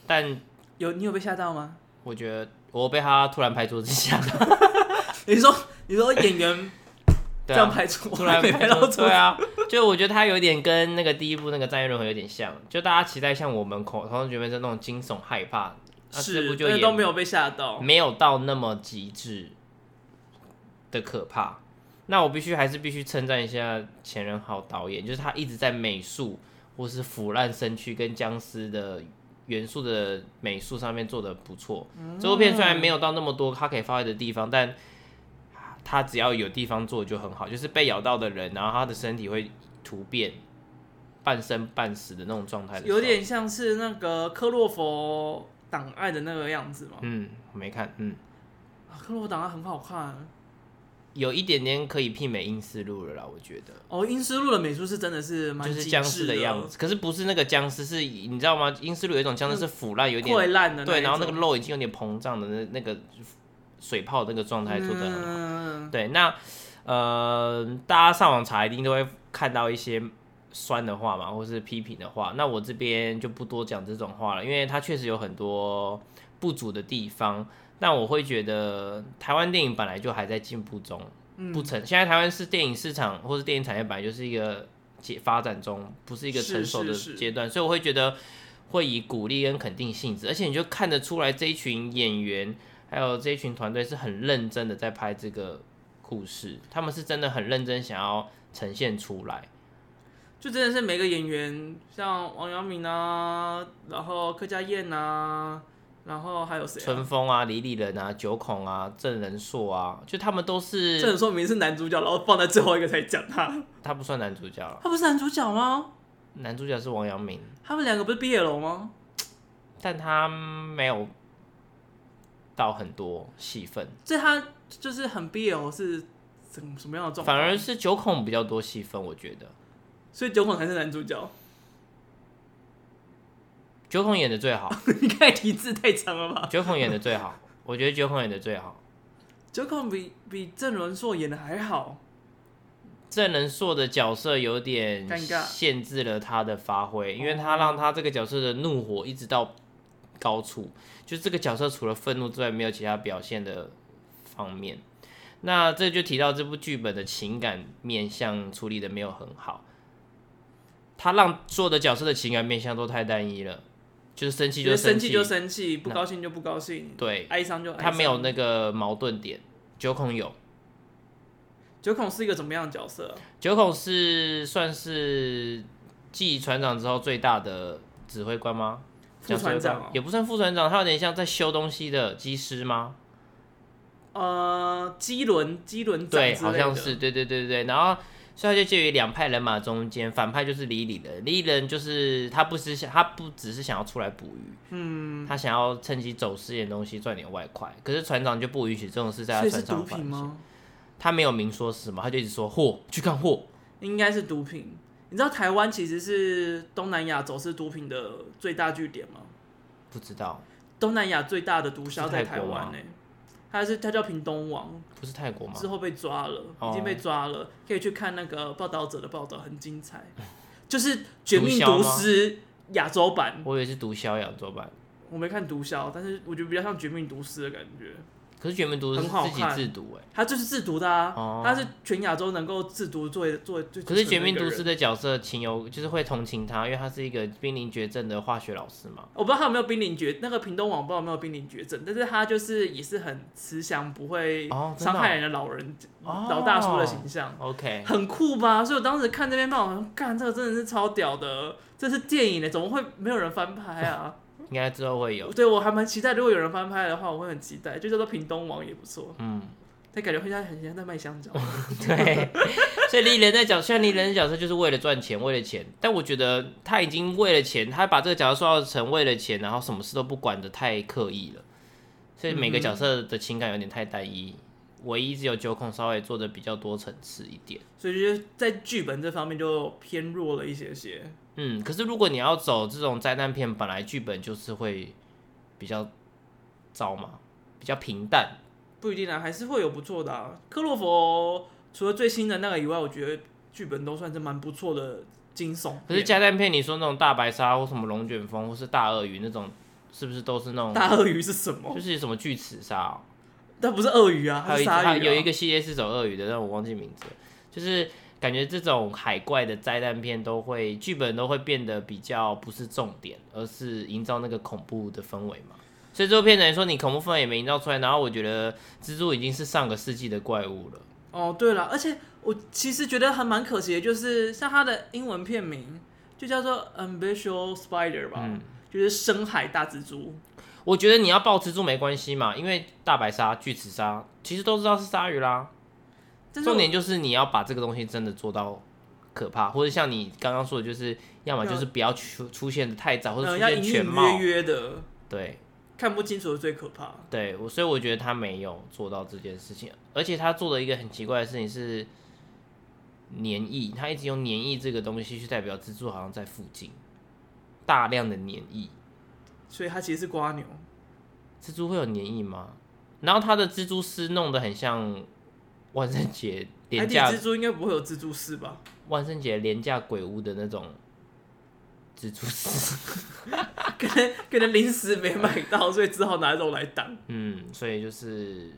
但有你有被吓到吗？我觉得我被他突然拍桌子吓到。你说你说演员？这样拍出，突然拍到对啊，就我觉得他有点跟那个第一部那个《战役任务》有点像，就大家期待像我们恐同学们是那种惊悚害怕，是，因为都没有被吓到，没有到那么极致的可怕。那我必须还是必须称赞一下前人豪导演，就是他一直在美术或是腐烂身躯跟僵尸的元素的美术上面做的不错。嗯、这部片虽然没有到那么多他可以发挥的地方，但他只要有地方做就很好，就是被咬到的人，然后他的身体会突变，半生半死的那种状态，有点像是那个克洛佛档案的那个样子嘛。嗯，我没看，嗯，啊、克洛佛档案很好看，有一点点可以媲美《英斯路》了啦，我觉得。哦，《英斯路》的美术是真的是蛮就是僵尸的样子，可是不是那个僵尸，是你知道吗？《英斯路》有一种僵尸是腐烂，有点溃烂的，对，然后那个肉已经有点膨胀的那那个。水泡那个状态做得很好，嗯、对，那呃，大家上网查一定都会看到一些酸的话嘛，或是批评的话，那我这边就不多讲这种话了，因为它确实有很多不足的地方。但我会觉得台湾电影本来就还在进步中，不成。嗯、现在台湾是电影市场或是电影产业本来就是一个解发展中，不是一个成熟的阶段，所以我会觉得会以鼓励跟肯定性质，而且你就看得出来这一群演员还有这一群团队是很认真的在拍这个故事，他们是真的很认真想要呈现出来。就真的是每个演员，像王阳明啊，然后柯佳燕啊，然后还有谁、啊？春风啊，李李仁啊，九孔啊，郑仁硕啊，就他们都是。郑仁硕明明是男主角，然后放在最后一个才讲他。他不算男主角了。他不是男主角吗？男主角是王阳明。他们两个不是 BL 吗？但他没有到很多戏份。所以他就是很 BL 是什什么样的状况？反而是九孔比较多戏份，我觉得。所以九孔才是男主角，九孔演的最好。你看题字太长了吧？九孔演的最好，我觉得九孔演的最好。九孔比比郑人硕演的还好。郑人硕的角色有点限制了他的发挥，因为他让他这个角色的怒火一直到高处，就这个角色除了愤怒之外，没有其他表现的方面。那这就提到这部剧本的情感面向处理的没有很好。他让所有的角色的情感面向都太单一了，就是生气就生气就生气，不高兴就不高兴，对，哀伤就哀伤。他没有那个矛盾点。九孔有，九孔是一个怎么样的角色？九孔是算是继船长之后最大的指挥官吗？副船长、喔、也不算副船长，他有点像在修东西的机师吗？呃，机轮机轮对，好像是，对对对对对，然后。所以他就介于两派人马中间，反派就是李李人，李李人就是他不是想，他不只是想要出来捕鱼，嗯，他想要趁机走私点东西赚点外快。可是船长就不允许这种事在他船上发生。他没有明说什么，他就一直说货，去看货，应该是毒品。你知道台湾其实是东南亚走私毒品的最大据点吗？不知道。东南亚最大的毒枭在台湾呢、欸。他是他叫屏东王，不是泰国吗？之后被抓了，已经被抓了，可以去看那个报道者的报道，很精彩。就是《绝命毒师》亚洲版，我以为是毒枭亚洲版，我没看毒枭，但是我觉得比较像《绝命毒师》的感觉。可是绝命毒师是自己制毒哎，他就是制毒的啊，哦、他是全亚洲能够制毒做做最。可是绝命毒师的角色情有就是会同情他，因为他是一个濒临绝症的化学老师嘛。我不知道他有没有濒临绝，那个屏东网不知道有没有濒临绝症，但是他就是也是很慈祥，不会伤害人的老人、哦、老大叔的形象。哦、OK，很酷吧？所以我当时看这篇报道，干这个真的是超屌的，这是电影呢，怎么会没有人翻拍啊？应该之后会有，对，我还蛮期待，如果有人翻拍的话，我会很期待，就叫做屏东王也不错。嗯，他感觉会像很像在卖香蕉。对，所以李仁在角，虽然李仁的角色就是为了赚钱，为了钱，但我觉得他已经为了钱，他把这个角色塑造成为了钱，然后什么事都不管的太刻意了，所以每个角色的情感有点太单一，嗯、唯一只有九孔稍微做的比较多层次一点，所以就是在剧本这方面就偏弱了一些些。嗯，可是如果你要走这种灾难片，本来剧本就是会比较糟嘛，比较平淡。不一定啊，还是会有不错的啊。克洛佛除了最新的那个以外，我觉得剧本都算是蛮不错的惊悚。可是灾难片，你说那种大白鲨或什么龙卷风或是大鳄鱼那种，是不是都是那种？大鳄鱼是什么？就是什么巨齿鲨喔？但不是鳄鱼啊，还有一它有一个系列是走鳄鱼的，但我忘记名字，就是。感觉这种海怪的灾难片都会剧本都会变得比较不是重点，而是营造那个恐怖的氛围嘛。所以这部片等于说你恐怖氛围也没营造出来，然后我觉得蜘蛛已经是上个世纪的怪物了。哦，对了，而且我其实觉得还蛮可惜的，就是像它的英文片名就叫做 Abyssal Spider 吧，嗯、就是深海大蜘蛛。我觉得你要报蜘蛛没关系嘛，因为大白鲨、巨齿鲨其实都知道是鲨鱼啦。重点就是你要把这个东西真的做到可怕，或者像你刚刚说的，就是要么就是不要出出现的太早，或者出现全貌，隐隐约约的，对，看不清楚的最可怕。对，我所以我觉得他没有做到这件事情，而且他做的一个很奇怪的事情是粘液，他一直用粘液这个东西去代表蜘蛛好像在附近，大量的粘液，所以它其实是瓜牛。蜘蛛会有粘液吗？然后它的蜘蛛丝弄得很像。万圣节廉价蜘蛛应该不会有蜘蛛丝吧？万圣节廉价鬼屋的那种蜘蛛丝，可能可能临时没买到，所以只好拿这种来挡。嗯，所以就是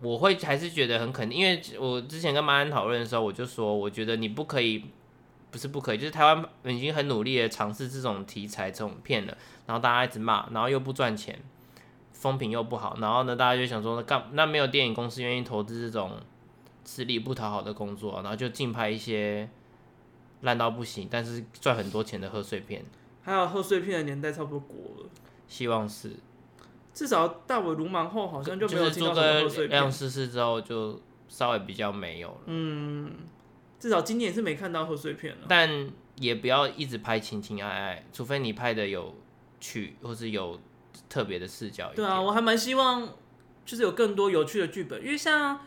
我会还是觉得很肯定，因为我之前跟马安讨论的时候，我就说，我觉得你不可以，不是不可以，就是台湾已经很努力的尝试这种题材这种片了，然后大家一直骂，然后又不赚钱，风评又不好，然后呢，大家就想说，那干那没有电影公司愿意投资这种吃力不讨好的工作，然后就竞拍一些烂到不行，但是赚很多钱的贺岁片。还有贺岁片的年代差不多过了，希望是。至少大我鲁莽后好像就没有听到什么贺岁片。亮试试之后就稍微比较没有了。嗯，至少今年是没看到贺岁片了。但也不要一直拍情情爱爱，除非你拍的有趣或是有特别的视角。对啊，我还蛮希望就是有更多有趣的剧本，因为像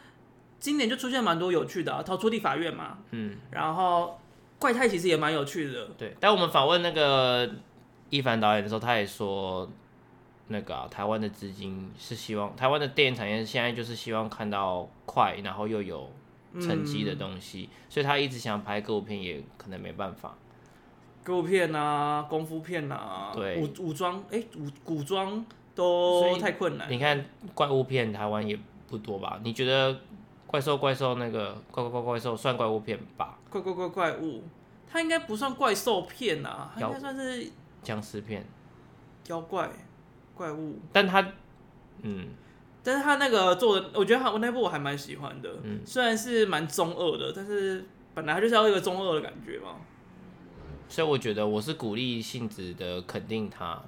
今年就出现蛮多有趣的、啊，逃出地法院嘛。嗯，然后怪胎其实也蛮有趣的。对，但我们访问那个一凡导演的时候，他也说。那个、啊、台湾的资金是希望台湾的电影产业现在就是希望看到快，然后又有成绩的东西，嗯、所以他一直想拍歌舞片，也可能没办法。歌舞片啊，功夫片啊，对，武武装哎，武古装都太困难。你看怪物片，台湾也不多吧？你觉得怪兽怪兽那个怪怪怪怪兽算怪物片吧？怪怪怪怪物，它应该不算怪兽片啊，它应该算是僵尸片，妖怪。怪物，但它，嗯，但是他那个做的，我觉得他我那部我还蛮喜欢的，嗯，虽然是蛮中二的，但是本来就是要一个中二的感觉嘛，所以我觉得我是鼓励性质的肯定他，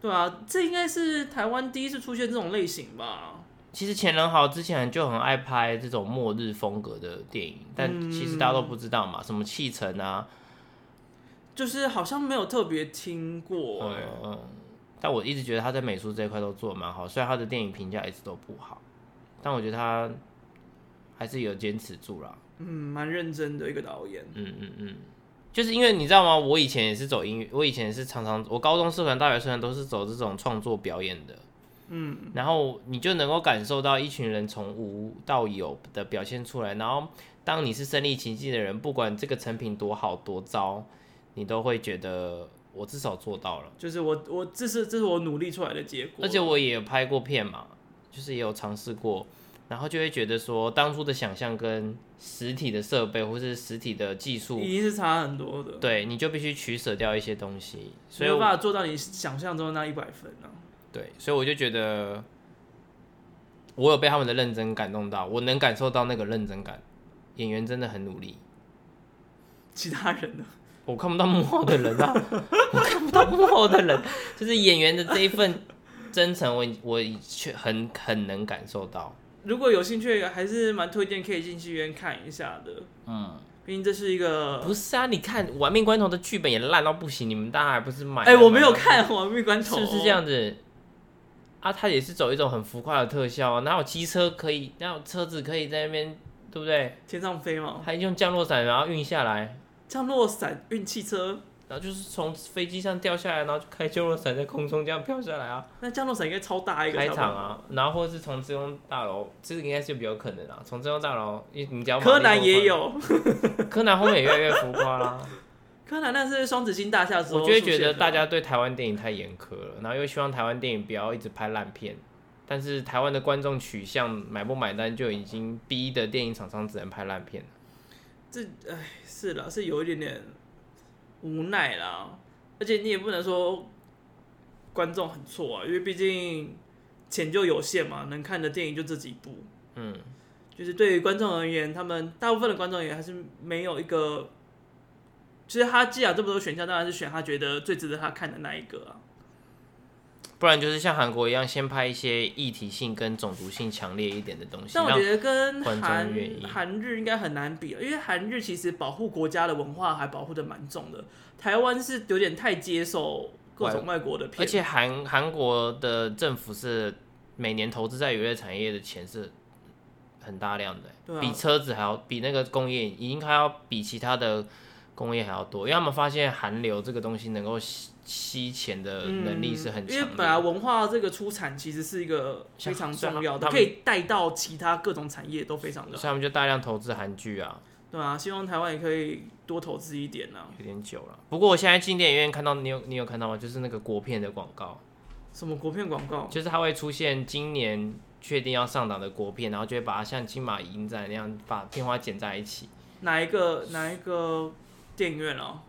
对啊，这应该是台湾第一次出现这种类型吧。其实钱人豪之前就很爱拍这种末日风格的电影，但其实大家都不知道嘛，嗯、什么弃城啊，就是好像没有特别听过、欸，嗯。嗯但我一直觉得他在美术这一块都做得蛮好，虽然他的电影评价一直都不好，但我觉得他还是有坚持住了。嗯，蛮认真的一个导演。嗯嗯嗯，就是因为你知道吗？我以前也是走音乐，我以前也是常常，我高中社团、大学社团都是走这种创作表演的。嗯，然后你就能够感受到一群人从无到有的表现出来，然后当你是身历其境的人，不管这个成品多好多糟，你都会觉得。我至少做到了，就是我我这是这是我努力出来的结果，而且我也有拍过片嘛，就是也有尝试过，然后就会觉得说当初的想象跟实体的设备或是实体的技术已经是差很多的，对，你就必须取舍掉一些东西，所以没有办法做到你想象中的那一百分啊。对，所以我就觉得我有被他们的认真感动到，我能感受到那个认真感，演员真的很努力，其他人呢？我看不到幕后的人啊，我看不到幕后的人，就是演员的这一份真诚，我我却很很能感受到。如果有兴趣，还是蛮推荐可以进戏院看一下的。嗯，毕竟这是一个不是啊？你看《玩命关头》的剧本也烂到不行，你们大家还不是买？哎、欸，我没有看《玩命关头》，是不是这样子？啊，他也是走一种很浮夸的特效啊，哪有机车可以？哪有车子可以在那边，对不对？天上飞吗？还用降落伞然后运下来。降落伞运汽车，然后就是从飞机上掉下来，然后就开降落伞在空中这样飘下来啊。那降落伞应该超大一个。开场啊，然后或者是从这栋大楼，这个应该是比较可能啊。从这栋大楼，你你讲柯南也有，柯南后面也越来越浮夸啦。柯南那是双子星大厦之后，我就会觉得大家对台湾电影太严苛了，然后又希望台湾电影不要一直拍烂片，但是台湾的观众取向买不买单就已经逼的电影厂商只能拍烂片了。这哎，是啦，是有一点点无奈啦，而且你也不能说观众很错啊，因为毕竟钱就有限嘛，能看的电影就这几部。嗯，就是对于观众而言，他们大部分的观众也还是没有一个，其实他既然这么多选项，当然是选他觉得最值得他看的那一个啊。不然就是像韩国一样，先拍一些议题性跟种族性强烈一点的东西。但我觉得跟韩韩日应该很难比，因为韩日其实保护国家的文化还保护的蛮重的。台湾是有点太接受各种外国的片，而且韩韩国的政府是每年投资在娱乐产业的钱是很大量的，啊、比车子还要比那个工业已经还要比其他的工业还要多，因为他们发现韩流这个东西能够。吸吸钱的能力是很强因为本来文化这个出产其实是一个非常重要的，可以带到其他各种产业都非常的。所以他们就大量投资韩剧啊，对啊，希望台湾也可以多投资一点呢，啊。有点久了，不过我现在进电影院看到你有你有看到吗？就是那个国片的广告，什么国片广告？就是它会出现今年确定要上档的国片，然后就会把它像金马影展那样把片花剪在一起。哪一个哪一个电影院啊？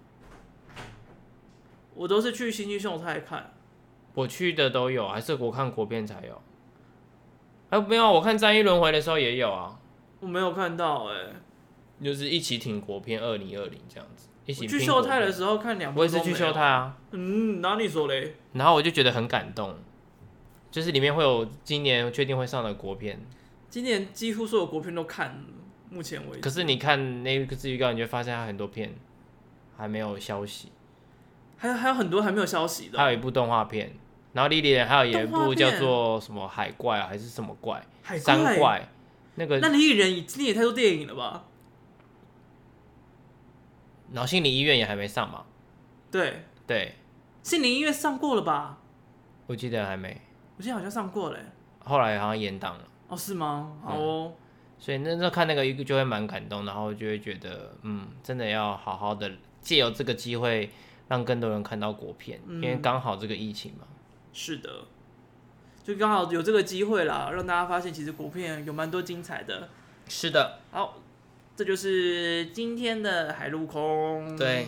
我都是去新剧秀才看。我去的都有，还是我看国片才有？哎，没有，我看《战役轮回》的时候也有啊。我没有看到哎、欸，就是一起挺国片二零二零这样子，一起去秀泰的时候看两部，我也是去秀泰啊。嗯，哪里说嘞？然后我就觉得很感动，就是里面会有今年确定会上的国片。今年几乎所有国片都看了，目前为止。可是你看那个预告，你就发现它很多片还没有消息，还有还有很多还没有消息的。还有一部动画片，然后莉莉人还有一部叫做什么海怪啊，还是什么怪？海怪山怪。那个，那莉莉人今年也太多电影了吧？然后心理医院也还没上嘛？对对，心理医院上过了吧？我记得还没，我记得好像上过嘞。后来好像延档了。哦，是吗？好哦。嗯，所以那时候看那个就会蛮感动，然后就会觉得，嗯，真的要好好的借由这个机会，让更多人看到国片，嗯，因为刚好这个疫情嘛。是的。就刚好有这个机会啦，让大家发现其实国片有蛮多精彩的。是的，好，这就是今天的海陆空。对。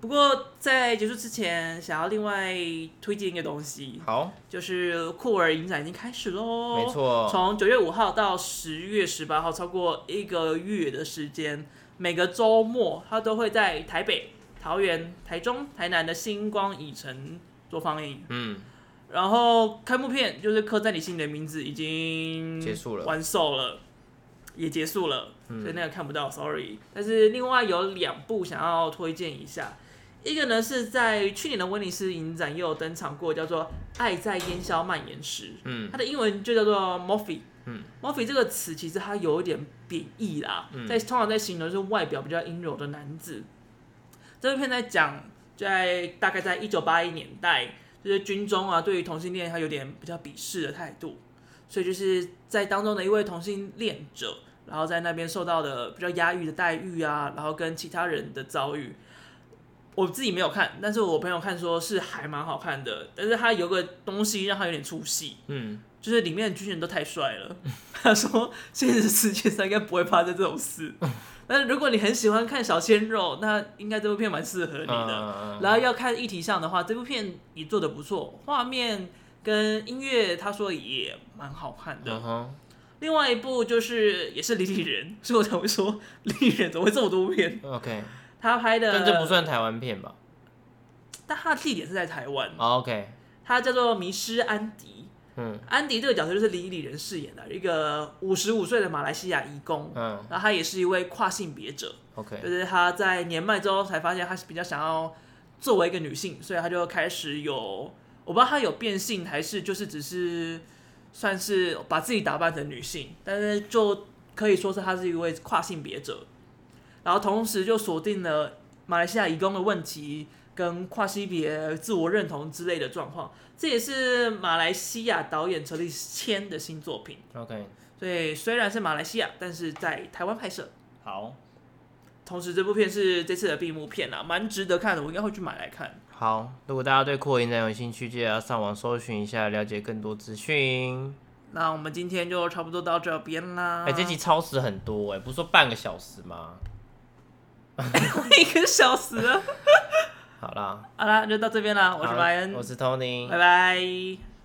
不过在结束之前，想要另外推荐一个东西。好。就是酷儿影展已经开始喽。没错。从九月五号到十月十八号，超过一个月的时间，每个周末他都会在台北、桃园、台中、台南的星光影城做放映。嗯。然后开幕片就是刻在你心里的名字已经结束了，完售了，也结束了，所以那个看不到，sorry。但是另外有两部想要推荐一下，一个呢是在去年的威尼斯影展也有登场过，叫做《爱在烟消蔓延时》，嗯，它的英文就叫做 Moffy，嗯，Moffy 这个词其实它有一点贬义啦，在通常在形容是外表比较阴柔的男子。这部片在讲，在大概在一九八一年代。就是军中啊，对于同性恋他有点比较鄙视的态度，所以就是在当中的一位同性恋者，然后在那边受到的比较压抑的待遇啊，然后跟其他人的遭遇，我自己没有看，但是我朋友看说是还蛮好看的，但是他有个东西让他有点出戏，嗯，就是里面的军人都太帅了，他说现实世界上应该不会发生这种事。但是如果你很喜欢看小鲜肉，那应该这部片蛮适合你的。然后要看议题上的话，这部片也做的不错，画面跟音乐他说也蛮好看的。另外一部就是也是李李仁，所以我才会说李李仁怎么会这么多片？OK，他拍的，但这不算台湾片吧？但他的地点是在台湾。OK，他叫做迷失安迪。嗯，安迪这个角色就是李李仁饰演的一个五十五岁的马来西亚移工，嗯，然后他也是一位跨性别者，OK，就是他在年迈之后才发现他是比较想要作为一个女性，所以他就开始有，我不知道他有变性还是就是只是算是把自己打扮成女性，但是就可以说是他是一位跨性别者，然后同时就锁定了马来西亚移工的问题。跟跨性别、自我认同之类的状况，这也是马来西亚导演陈立谦的新作品。OK，所以虽然是马来西亚，但是在台湾拍摄。好，同时这部片是这次的闭幕片啊，蛮值得看的，我应该会去买来看。好，如果大家对酷儿影展有兴趣，记得要上网搜寻一下，了解更多资讯。那我们今天就差不多到这边啦。哎、欸，这集超时很多哎、欸，不是说半个小时吗？一个小时啊。好啦，好啦，就到这边啦。我是莱恩，我是 Tony，拜拜。